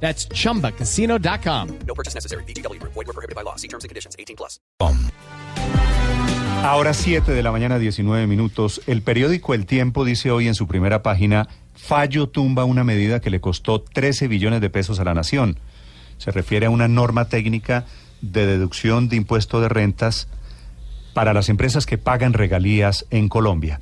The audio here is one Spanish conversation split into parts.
That's chumbacasino.com. No purchase necessary. BGW. Void were prohibited by law. See terms and conditions. 18 plus. Ahora 7 de la mañana, 19 minutos. El periódico El Tiempo dice hoy en su primera página, Fallo tumba una medida que le costó 13 billones de pesos a la nación. Se refiere a una norma técnica de deducción de impuesto de rentas para las empresas que pagan regalías en Colombia.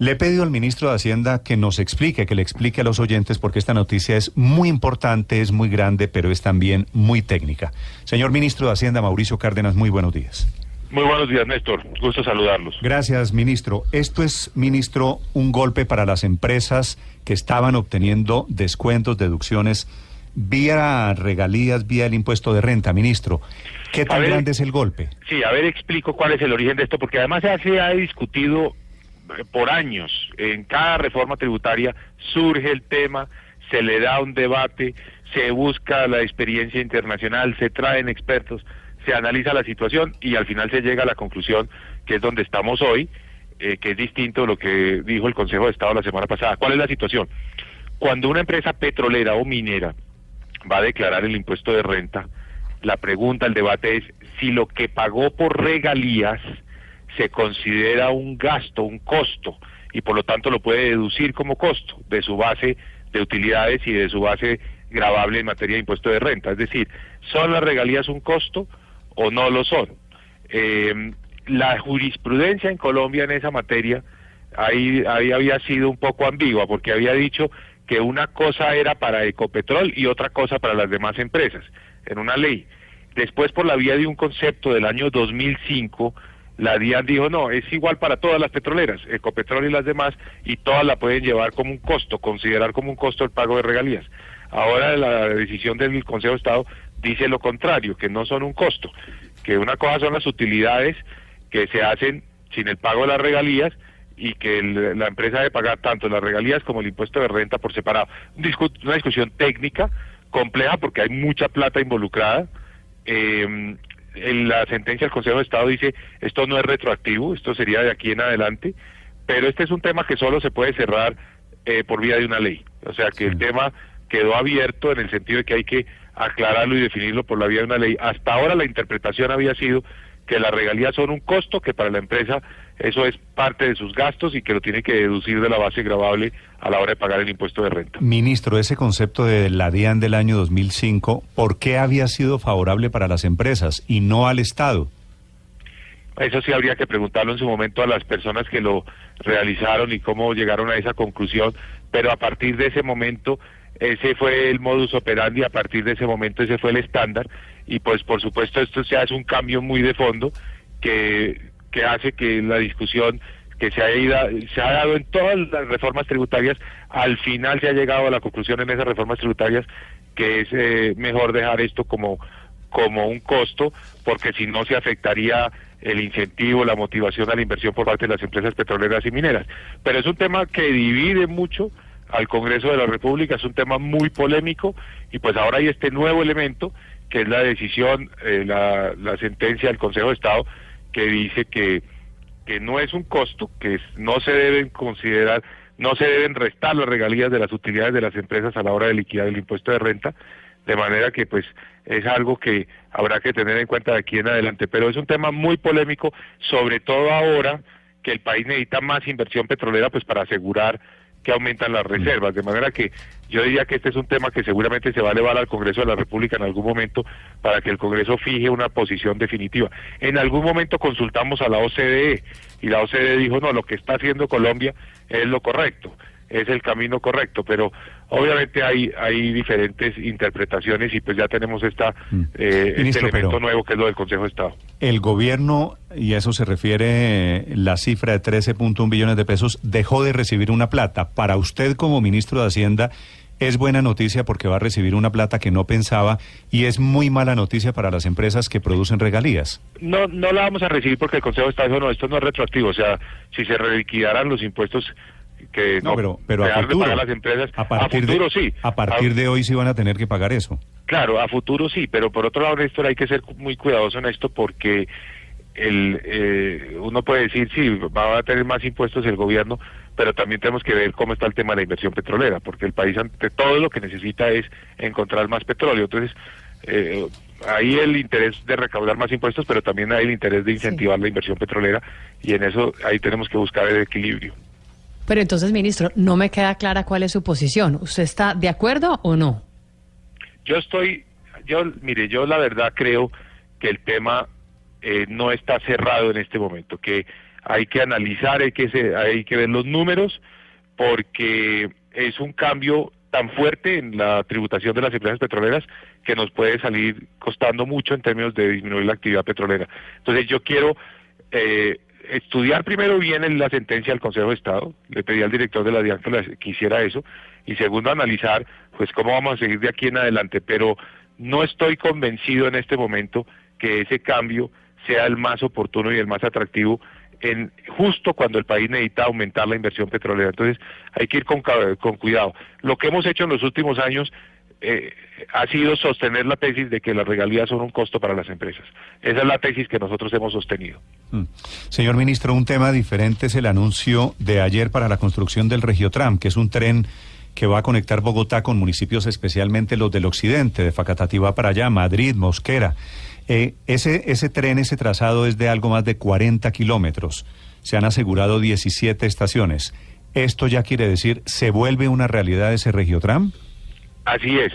Le he pedido al ministro de Hacienda que nos explique, que le explique a los oyentes, porque esta noticia es muy importante, es muy grande, pero es también muy técnica. Señor ministro de Hacienda, Mauricio Cárdenas, muy buenos días. Muy buenos días, Néstor. Gusto saludarlos. Gracias, ministro. Esto es, ministro, un golpe para las empresas que estaban obteniendo descuentos, deducciones vía regalías, vía el impuesto de renta, ministro. ¿Qué tan ver, grande es el golpe? Sí, a ver, explico cuál es el origen de esto, porque además ya se ha discutido por años. En cada reforma tributaria surge el tema, se le da un debate, se busca la experiencia internacional, se traen expertos, se analiza la situación y al final se llega a la conclusión que es donde estamos hoy, eh, que es distinto a lo que dijo el Consejo de Estado la semana pasada. ¿Cuál es la situación? Cuando una empresa petrolera o minera va a declarar el impuesto de renta, la pregunta, el debate es si lo que pagó por regalías se considera un gasto, un costo, y por lo tanto lo puede deducir como costo de su base de utilidades y de su base gravable en materia de impuesto de renta. Es decir, ¿son las regalías un costo o no lo son? Eh, la jurisprudencia en Colombia en esa materia ahí había sido un poco ambigua porque había dicho que una cosa era para Ecopetrol y otra cosa para las demás empresas, en una ley. Después, por la vía de un concepto del año 2005, la DIAN dijo, no, es igual para todas las petroleras, Ecopetrol y las demás, y todas la pueden llevar como un costo, considerar como un costo el pago de regalías. Ahora la decisión del Consejo de Estado dice lo contrario, que no son un costo, que una cosa son las utilidades que se hacen sin el pago de las regalías y que la empresa debe pagar tanto las regalías como el impuesto de renta por separado. Una discusión técnica compleja porque hay mucha plata involucrada. Eh, en la sentencia del Consejo de Estado dice esto no es retroactivo, esto sería de aquí en adelante, pero este es un tema que solo se puede cerrar eh, por vía de una ley. O sea que el tema quedó abierto en el sentido de que hay que aclararlo y definirlo por la vía de una ley. Hasta ahora la interpretación había sido que las regalías son un costo, que para la empresa eso es parte de sus gastos y que lo tiene que deducir de la base gravable a la hora de pagar el impuesto de renta. Ministro, ese concepto de la DIAN del año 2005, ¿por qué había sido favorable para las empresas y no al Estado? Eso sí habría que preguntarlo en su momento a las personas que lo realizaron y cómo llegaron a esa conclusión, pero a partir de ese momento ese fue el modus operandi, a partir de ese momento ese fue el estándar y pues por supuesto esto ya es un cambio muy de fondo que, que hace que la discusión que se ha, ido, se ha dado en todas las reformas tributarias, al final se ha llegado a la conclusión en esas reformas tributarias que es eh, mejor dejar esto como, como un costo, porque si no se afectaría el incentivo, la motivación a la inversión por parte de las empresas petroleras y mineras. Pero es un tema que divide mucho al Congreso de la República, es un tema muy polémico y pues ahora hay este nuevo elemento que es la decisión, eh, la, la sentencia del Consejo de Estado que dice que, que no es un costo, que no se deben considerar, no se deben restar las regalías de las utilidades de las empresas a la hora de liquidar el impuesto de renta, de manera que pues es algo que habrá que tener en cuenta de aquí en adelante, pero es un tema muy polémico, sobre todo ahora que el país necesita más inversión petrolera pues para asegurar que aumentan las reservas, de manera que yo diría que este es un tema que seguramente se va a elevar al Congreso de la República en algún momento para que el Congreso fije una posición definitiva. En algún momento consultamos a la OCDE y la OCDE dijo, no, lo que está haciendo Colombia es lo correcto, es el camino correcto, pero obviamente hay, hay diferentes interpretaciones y pues ya tenemos esta, eh, Ministro, este elemento nuevo que es lo del Consejo de Estado. El gobierno, y a eso se refiere la cifra de 13.1 billones de pesos, dejó de recibir una plata. Para usted como ministro de Hacienda, es buena noticia porque va a recibir una plata que no pensaba y es muy mala noticia para las empresas que producen regalías. No, no la vamos a recibir porque el Consejo de Estado dijo, no, esto no es retroactivo, o sea, si se reliquidaran los impuestos que No, pero, pero a futuro, pagar las empresas, a partir, futuro de, sí. a partir A- de hoy sí van a tener que pagar eso. Claro, a futuro sí, pero por otro lado, Néstor, hay que ser muy cuidadoso en esto porque el, eh, uno puede decir, sí, va a tener más impuestos el gobierno, pero también tenemos que ver cómo está el tema de la inversión petrolera, porque el país ante todo lo que necesita es encontrar más petróleo. Entonces, eh, ahí el interés de recaudar más impuestos, pero también hay el interés de incentivar la inversión petrolera y en eso ahí tenemos que buscar el equilibrio. Pero entonces, ministro, no me queda clara cuál es su posición. ¿Usted está de acuerdo o no? Yo estoy, yo, mire, yo la verdad creo que el tema eh, no está cerrado en este momento, que hay que analizar, hay que, se- hay que ver los números, porque es un cambio tan fuerte en la tributación de las empresas petroleras que nos puede salir costando mucho en términos de disminuir la actividad petrolera. Entonces yo quiero eh, estudiar primero bien la sentencia del Consejo de Estado, le pedí al director de la DIAN que, hiciera eso, y segundo analizar pues cómo vamos a seguir de aquí en adelante, pero no estoy convencido en este momento que ese cambio sea el más oportuno y el más atractivo en justo cuando el país necesita aumentar la inversión petrolera. Entonces hay que ir con, con cuidado. Lo que hemos hecho en los últimos años eh, ha sido sostener la tesis de que las regalías son un costo para las empresas. Esa es la tesis que nosotros hemos sostenido. Mm. Señor ministro, un tema diferente es el anuncio de ayer para la construcción del Regiotram, que es un tren que va a conectar Bogotá con municipios, especialmente los del occidente, de Facatativá para allá, Madrid, Mosquera. Eh, ese, ese tren, ese trazado es de algo más de 40 kilómetros. Se han asegurado 17 estaciones. ¿Esto ya quiere decir, se vuelve una realidad ese Regiotram? Así es.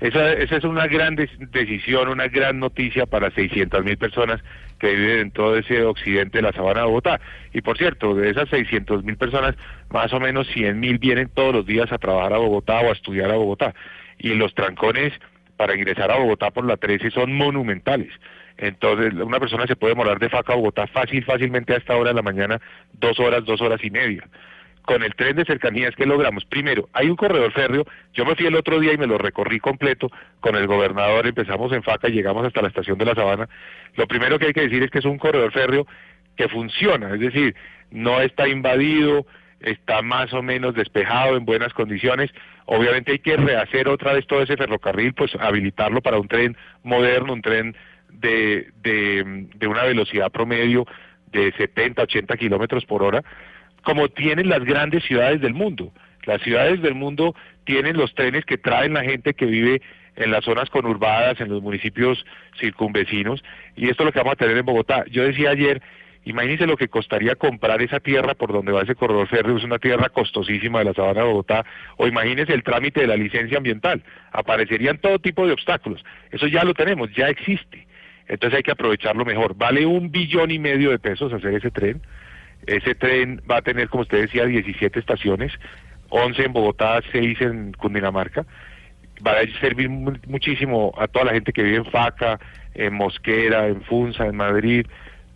Esa, esa es una gran decisión, una gran noticia para 600 mil personas que viven en todo ese occidente de la sabana de Bogotá. Y por cierto, de esas 600 mil personas, más o menos 100 mil vienen todos los días a trabajar a Bogotá o a estudiar a Bogotá. Y los trancones para ingresar a Bogotá por la 13 son monumentales. Entonces, una persona se puede morar de Faca a Bogotá fácil, fácilmente a esta hora de la mañana, dos horas, dos horas y media con el tren de cercanías que logramos. Primero, hay un corredor férreo. Yo me fui el otro día y me lo recorrí completo con el gobernador. Empezamos en Faca y llegamos hasta la estación de la Sabana. Lo primero que hay que decir es que es un corredor férreo que funciona, es decir, no está invadido, está más o menos despejado en buenas condiciones. Obviamente hay que rehacer otra vez todo ese ferrocarril, pues habilitarlo para un tren moderno, un tren de, de, de una velocidad promedio de 70, 80 kilómetros por hora como tienen las grandes ciudades del mundo. Las ciudades del mundo tienen los trenes que traen la gente que vive en las zonas conurbadas, en los municipios circunvecinos, y esto es lo que vamos a tener en Bogotá. Yo decía ayer, imagínense lo que costaría comprar esa tierra por donde va ese corredor férreo, es una tierra costosísima de la sabana de Bogotá, o imagínense el trámite de la licencia ambiental, aparecerían todo tipo de obstáculos. Eso ya lo tenemos, ya existe. Entonces hay que aprovecharlo mejor. Vale un billón y medio de pesos hacer ese tren. Ese tren va a tener, como usted decía, 17 estaciones, 11 en Bogotá, 6 en Cundinamarca. Va a servir mu- muchísimo a toda la gente que vive en Faca, en Mosquera, en Funza, en Madrid,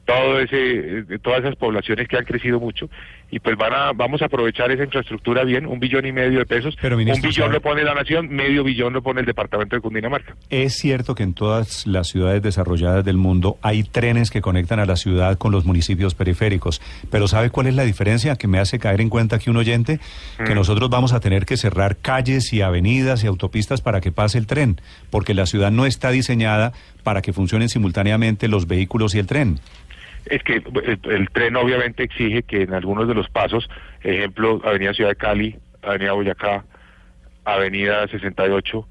todo ese, eh, todas esas poblaciones que han crecido mucho y pues van a, vamos a aprovechar esa infraestructura bien, un billón y medio de pesos, Pero, un billón ¿sabe? lo pone la nación, medio billón lo pone el departamento de Cundinamarca. Es cierto que en todas las ciudades desarrolladas del mundo hay trenes que conectan a la ciudad con los municipios periféricos, pero ¿sabe cuál es la diferencia que me hace caer en cuenta aquí un oyente? Que Mm. nosotros vamos a tener que cerrar calles y avenidas y autopistas para que pase el tren, porque la ciudad no está diseñada para que funcionen simultáneamente los vehículos y el tren. Es que el, el tren obviamente exige que en algunos de los pasos, ejemplo, Avenida Ciudad de Cali, Avenida Boyacá, Avenida 68,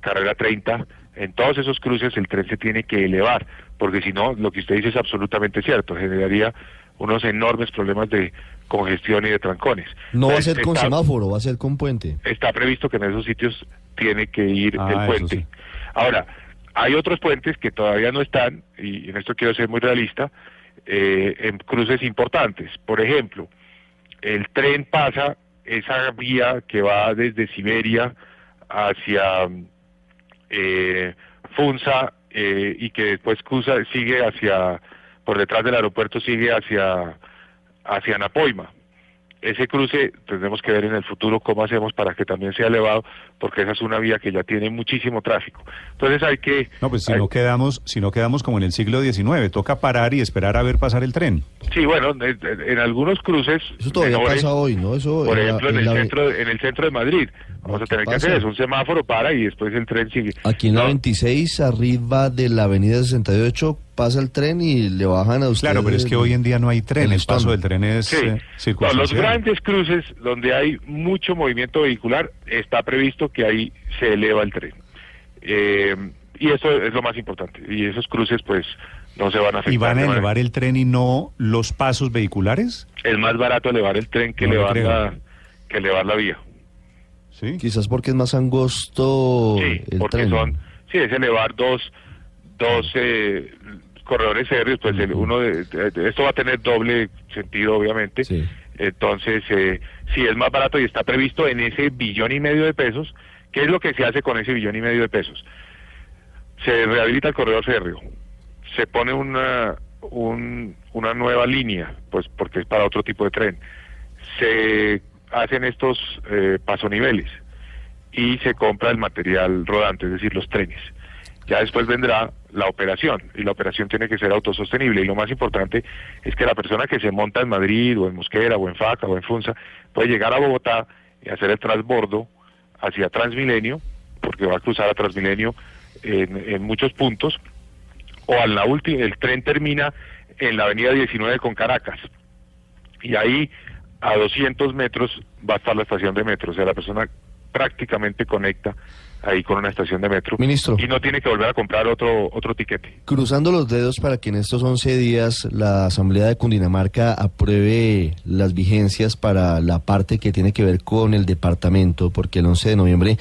Carrera 30, en todos esos cruces el tren se tiene que elevar, porque si no, lo que usted dice es absolutamente cierto, generaría unos enormes problemas de congestión y de trancones. No va a Entonces, ser con está- semáforo, va a ser con puente. está previsto que en esos sitios tiene que ir Ah, el puente. sí. Ahora, hay otros puentes que todavía no están, y en esto quiero ser muy realista, eh, en cruces importantes. Por ejemplo, el tren pasa esa vía que va desde Siberia hacia eh, Funza eh, y que después cruza, sigue hacia, por detrás del aeropuerto sigue hacia, hacia Napoima ese cruce tendremos que ver en el futuro cómo hacemos para que también sea elevado, porque esa es una vía que ya tiene muchísimo tráfico. Entonces hay que... No, pues si hay- no quedamos, si no quedamos como en el siglo XIX, toca parar y esperar a ver pasar el tren. Sí, bueno, en, en algunos cruces... Eso todavía menores, pasa hoy, ¿no? Eso Por en la- ejemplo, en, en el la- centro, en el centro de Madrid. Vamos a ¿Qué tener que hacer eso, un semáforo para y después el tren sigue. Aquí en la No, 26, arriba de la avenida 68, pasa el tren y le bajan a usted. Claro, pero es que hoy en día no hay tren, el el paso del tren es Sí, eh, No, los grandes cruces donde hay mucho movimiento vehicular, está previsto que ahí se eleva el tren. Eh, y eso es lo más importante. Y esos cruces, pues, no se van a afectar. ¿Y van a elevar el tren y no los pasos vehiculares? Es más barato elevar el tren que, No elevar la, que elevar la vía. Sí. Quizás porque es más angosto Sí, el porque tren. son, sí, es elevar dos, dos eh, corredores aéreos, pues el uno de, esto va a tener doble sentido, obviamente. Sí. Entonces, eh, sí, es más barato y está previsto en ese billón y medio de pesos. ¿Qué es lo que se hace con ese billón y medio de pesos? Se rehabilita el corredor férreo, se pone una, un- una nueva línea, pues porque es para otro tipo de tren. Se hacen estos eh, pasoniveles y se compra el material rodante, es decir, los trenes. Ya después vendrá la operación y la operación tiene que ser autosostenible y lo más importante es que la persona que se monta en Madrid o en Mosquera o en Faca o en Funza puede llegar a Bogotá y hacer el transbordo hacia Transmilenio, porque va a cruzar a Transmilenio en, muchos puntos, o a la última, el tren termina en la avenida 19 con Caracas y ahí a 200 metros va a estar la estación de metro, o sea, la persona prácticamente conecta ahí con una estación de metro Ministro. y no tiene que volver a comprar otro otro tiquete. Cruzando los dedos para que en estos 11 días la Asamblea de Cundinamarca apruebe las vigencias para la parte que tiene que ver con el departamento, porque el 11 de noviembre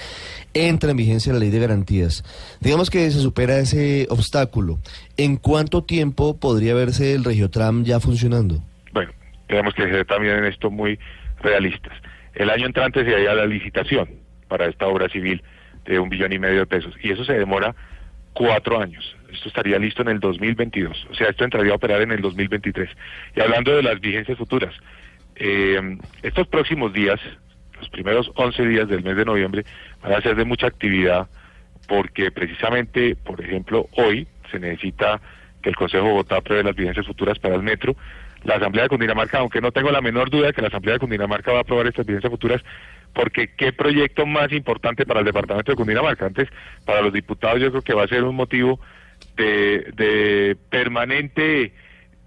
entra en vigencia la ley de garantías. Digamos que se supera ese obstáculo. ¿En cuánto tiempo podría verse el Regiotram ya funcionando? Bueno, tenemos que ser también en esto muy realistas. El año entrante se haría la licitación para esta obra civil de un billón y medio de pesos y eso se demora cuatro años. Esto estaría listo en el 2022, o sea, esto entraría a operar en el 2023. Y hablando de las vigencias futuras, eh, estos próximos días, los primeros 11 días del mes de noviembre, van a ser de mucha actividad porque precisamente, por ejemplo, hoy se necesita que el Consejo de Bogotá apruebe las vigencias futuras para el metro. La Asamblea de Cundinamarca, aunque no tengo la menor duda de que la Asamblea de Cundinamarca va a aprobar estas vigencias futuras, porque qué proyecto más importante para el departamento de Cundinamarca. Antes, para los diputados yo creo que va a ser un motivo de, de permanente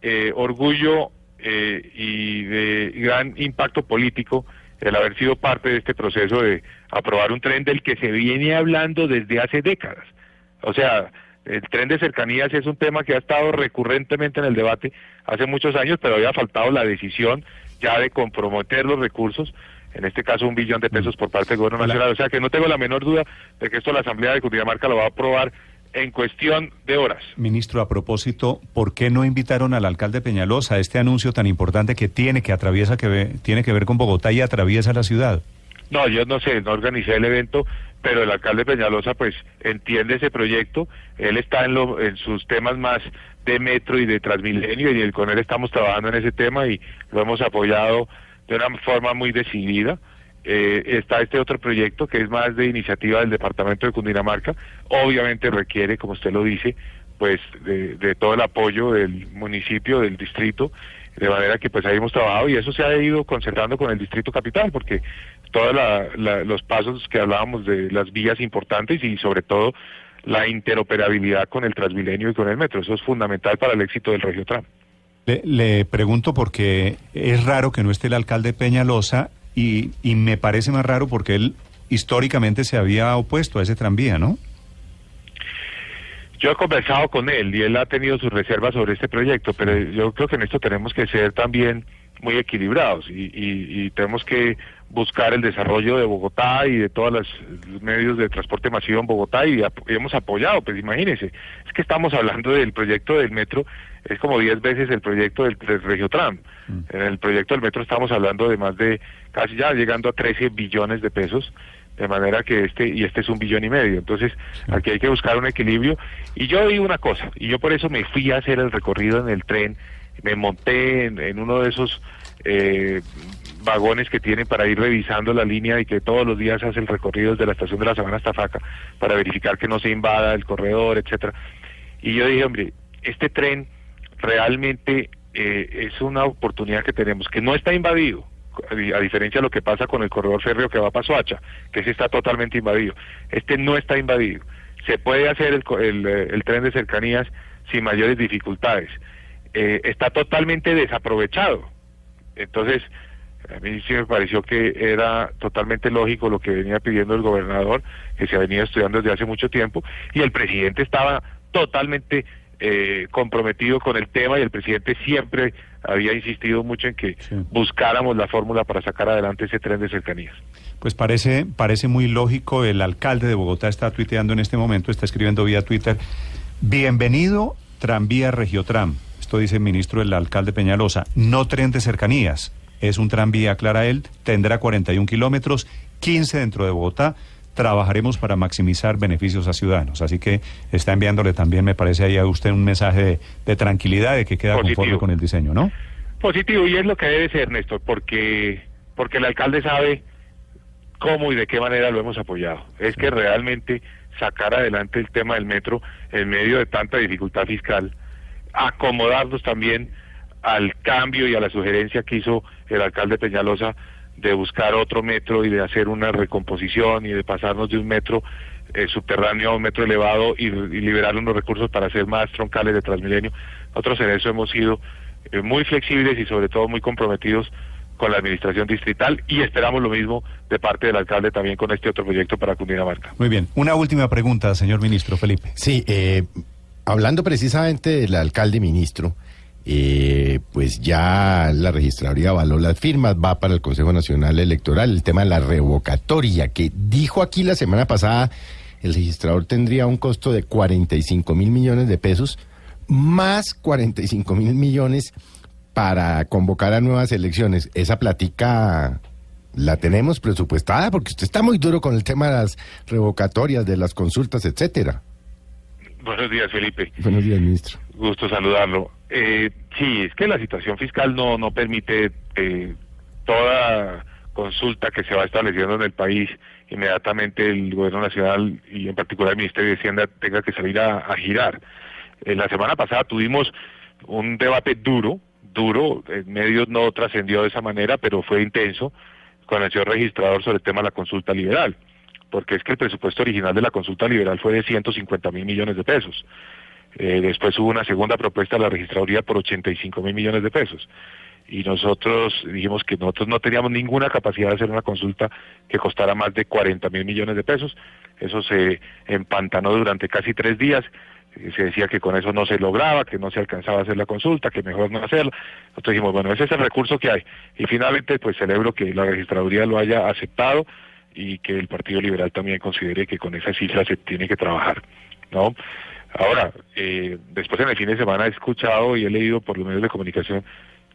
eh, orgullo eh, y de gran impacto político el haber sido parte de este proceso de aprobar un tren del que se viene hablando desde hace décadas. O sea, el tren de cercanías es un tema que ha estado recurrentemente en el debate hace muchos años, pero había faltado la decisión ya de comprometer los recursos, en este caso un billón de pesos por parte del gobierno nacional. O sea que no tengo la menor duda de que esto la Asamblea de Cundinamarca lo va a aprobar en cuestión de horas. Ministro, a propósito, ¿por qué no invitaron al alcalde Peñalosa a este anuncio tan importante que tiene que atraviesa que ve- tiene que ver con Bogotá y atraviesa la ciudad? No, yo no sé, no organicé el evento, pero el alcalde Peñalosa pues entiende ese proyecto, él está en, lo, en sus temas más de metro y de Transmilenio y con él estamos trabajando en ese tema y lo hemos apoyado de una forma muy decidida. Eh, está este otro proyecto que es más de iniciativa del departamento de Cundinamarca, obviamente requiere, como usted lo dice, pues de, de todo el apoyo del municipio, del distrito, de manera que pues ahí hemos trabajado y eso se ha ido concentrando con el distrito capital, porque todos los pasos que hablábamos de las vías importantes y sobre todo la interoperabilidad con el Transmilenio y con el metro, eso es fundamental para el éxito del Regiotram. Le, le pregunto porque es raro que no esté el alcalde Peñalosa y, me parece más raro porque él históricamente se había opuesto a ese tranvía, ¿no? Yo he conversado con él y él ha tenido sus reservas sobre este proyecto, pero yo creo que en esto tenemos que ser también muy equilibrados y, y- tenemos que buscar el desarrollo de Bogotá y de todos los medios de transporte masivo en Bogotá y, y hemos apoyado, pues imagínense, es que estamos hablando del proyecto del metro, es como 10 veces el proyecto del, del Regiotram. En el proyecto del metro estamos hablando de más de casi ya llegando a 13 billones de pesos de manera que este y este es un billón y medio entonces aquí hay que buscar un equilibrio y yo digo una cosa y yo por eso me fui a hacer el recorrido en el tren me monté en, en uno de esos eh, vagones que tienen para ir revisando la línea y que todos los días hace el recorrido desde la estación de la Sabana hasta Faca para verificar que no se invada el corredor, etcétera. Y yo dije, hombre, este tren realmente eh, es una oportunidad que tenemos, que no está invadido, a di- a diferencia de lo que pasa con el corredor férreo que va para Soacha, que ese está totalmente invadido. Este no está invadido. Se puede hacer el, eh, el tren de cercanías sin mayores dificultades. Eh, está totalmente desaprovechado. Entonces, a mí sí me pareció que era totalmente lógico lo que venía pidiendo el gobernador, que se ha venido estudiando desde hace mucho tiempo, y el presidente estaba totalmente eh, comprometido con el tema y el presidente siempre había insistido mucho en que Sí. buscáramos la fórmula para sacar adelante ese tren de cercanías. Pues parece, parece muy lógico. El alcalde de Bogotá está tuiteando en este momento, está escribiendo vía Twitter. Bienvenido, tranvía Regiotram. Esto dice el ministro del alcalde Peñalosa. No tren de cercanías. Es un tranvía, aclara él. Tendrá 41 kilómetros, 15 dentro de Bogotá. Trabajaremos para maximizar beneficios a ciudadanos. Así que está enviándole también, me parece ahí a usted un mensaje de, de tranquilidad, de que queda Positivo. conforme con el diseño, ¿no? Positivo, y es lo que debe ser, Néstor, porque, porque el alcalde sabe cómo y de qué manera lo hemos apoyado. Es que realmente sacar adelante el tema del metro en medio de tanta dificultad fiscal, acomodarnos también al cambio y a la sugerencia que hizo el alcalde Peñalosa de buscar otro metro y de hacer una recomposición y de pasarnos de un metro eh, subterráneo a un metro elevado y, y liberar unos recursos para hacer más troncales de Transmilenio. Nosotros en eso hemos sido eh, muy flexibles y sobre todo muy comprometidos con la administración distrital y esperamos lo mismo de parte del alcalde también con este otro proyecto para Cundinamarca. Muy bien. Una última pregunta, señor ministro Felipe. Sí, eh, hablando precisamente del alcalde ministro, eh, pues ya la registraduría avaló las firmas, va para el Consejo Nacional Electoral, el tema de la revocatoria, que dijo aquí la semana pasada, el registrador tendría un costo de 45 mil millones de pesos, más 45 mil millones para convocar a nuevas elecciones. Esa platica la tenemos presupuestada, porque usted está muy duro con el tema de las revocatorias, de las consultas, etcétera. Buenos días, Felipe. Buenos días, ministro. Gusto saludarlo. Eh, sí, es que la situación fiscal no, no permite eh, toda consulta que se va estableciendo en el país, inmediatamente el gobierno nacional y en particular el Ministerio de Hacienda tenga que salir a, a girar. Eh, la semana pasada tuvimos un debate duro, duro, en medios no trascendió de esa manera, pero fue intenso, con el señor registrador sobre el tema de la consulta liberal, porque es que el presupuesto original de la consulta liberal fue de 150 mil millones de pesos. Eh, después hubo una segunda propuesta de la registraduría por 85 mil millones de pesos. Y nosotros dijimos que nosotros no teníamos ninguna capacidad de hacer una consulta que costara más de 40 mil millones de pesos. Eso se empantanó durante casi tres días. Eh, Se decía que con eso no se lograba, que no se alcanzaba a hacer la consulta, que mejor no hacerla. Nosotros dijimos, bueno, ese es el recurso que hay. Y finalmente, pues celebro que la registraduría lo haya aceptado y que el Partido Liberal también considere que con esa cifra se tiene que trabajar, ¿no? Ahora, eh, después en el fin de semana he escuchado y he leído por los medios de comunicación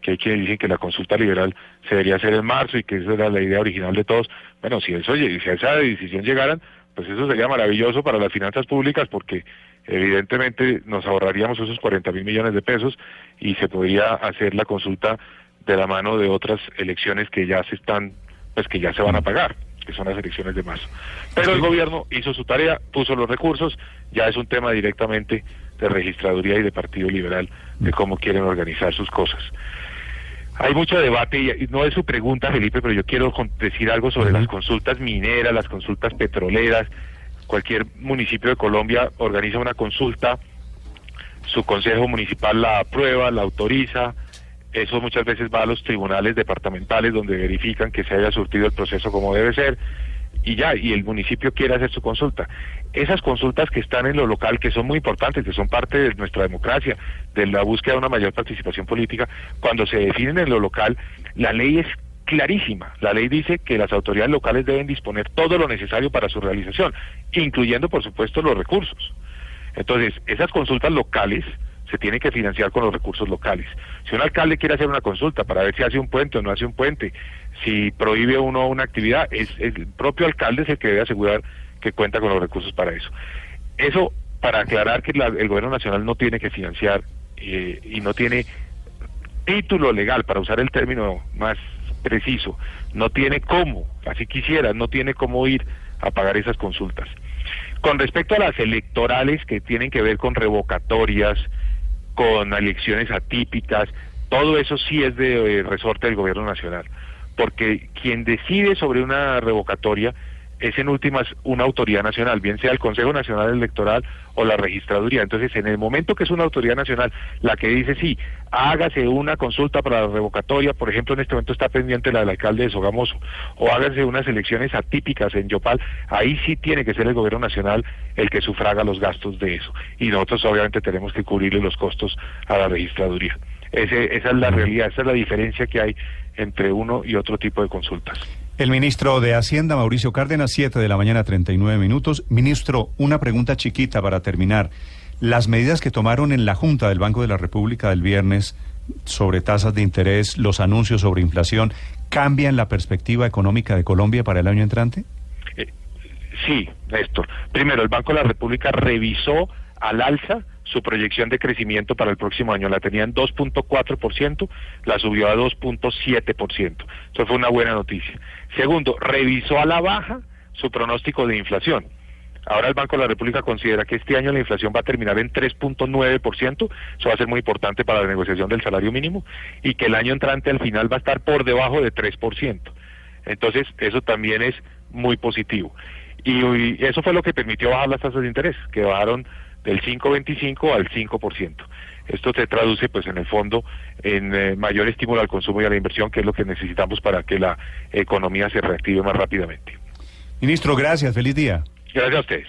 que hay quienes dicen que la consulta liberal se debería hacer en marzo y que esa era la idea original de todos. Bueno, si eso si a esa decisión llegaran, pues eso sería maravilloso para las finanzas públicas porque evidentemente nos ahorraríamos esos 40 mil millones de pesos y se podría hacer la consulta de la mano de otras elecciones que ya se están, pues que ya se van a pagar, que son las elecciones de marzo. Pero el gobierno hizo su tarea, puso los recursos, ya es un tema directamente de registraduría y de Partido Liberal de cómo quieren organizar sus cosas. Hay mucho debate y no es su pregunta, Felipe, pero yo quiero decir algo sobre las consultas mineras, las consultas petroleras. Cualquier municipio de Colombia organiza una consulta, su consejo municipal la aprueba, la autoriza, eso muchas veces va a los tribunales departamentales donde verifican que se haya surtido el proceso como debe ser y ya, y el municipio quiere hacer su consulta. Esas consultas que están en lo local, que son muy importantes, que son parte de nuestra democracia, de la búsqueda de una mayor participación política, cuando se definen en lo local, la ley es clarísima. La ley dice que las autoridades locales deben disponer todo lo necesario para su realización, incluyendo, por supuesto, los recursos. Entonces, esas consultas locales se tienen que financiar con los recursos locales. Si un alcalde quiere hacer una consulta para ver si hace un puente o no hace un puente, si prohíbe uno una actividad, es el propio alcalde es el que debe asegurar que cuenta con los recursos para eso. Eso para aclarar que la- el gobierno nacional no tiene que financiar eh, y no tiene título legal, para usar el término más preciso, no tiene cómo, así quisiera, no tiene cómo ir a pagar esas consultas. Con respecto a las electorales que tienen que ver con revocatorias, con elecciones atípicas, todo eso sí es de eh, resorte del gobierno nacional, porque quien decide sobre una revocatoria es en últimas una autoridad nacional, bien sea el Consejo Nacional Electoral o la registraduría. Entonces, en el momento que es una autoridad nacional la que dice sí, hágase una consulta para la revocatoria, por ejemplo, en este momento está pendiente la del alcalde de Sogamoso, o hágase unas elecciones atípicas en Yopal, ahí sí tiene que ser el gobierno nacional el que sufraga los gastos de eso. Y nosotros obviamente tenemos que cubrirle los costos a la registraduría. Ese, esa es la realidad, esa es la diferencia que hay entre uno y otro tipo de consultas. El ministro de Hacienda, Mauricio Cárdenas, 7 de la mañana, 39 minutos. Ministro, una pregunta chiquita para terminar. Las medidas que tomaron en la Junta del Banco de la República del viernes sobre tasas de interés, los anuncios sobre inflación, ¿cambian la perspectiva económica de Colombia para el año entrante? Eh, sí, Néstor. Primero, el Banco de la República revisó al alza su proyección de crecimiento para el próximo año. La tenía en 2.4%, la subió a 2.7%. Eso fue una buena noticia. Segundo, revisó a la baja su pronóstico de inflación. Ahora el Banco de la República considera que este año la inflación va a terminar en 3.9%, eso va a ser muy importante para la negociación del salario mínimo, y que el año entrante al final va a estar por debajo de 3%. Entonces, eso también es muy positivo. Y, y eso fue lo que permitió bajar las tasas de interés, que bajaron del 5.25 al 5%. Esto se traduce, pues, en el fondo, en eh, mayor estímulo al consumo y a la inversión, que es lo que necesitamos para que la economía se reactive más rápidamente. Ministro, gracias. Feliz día. Gracias a ustedes.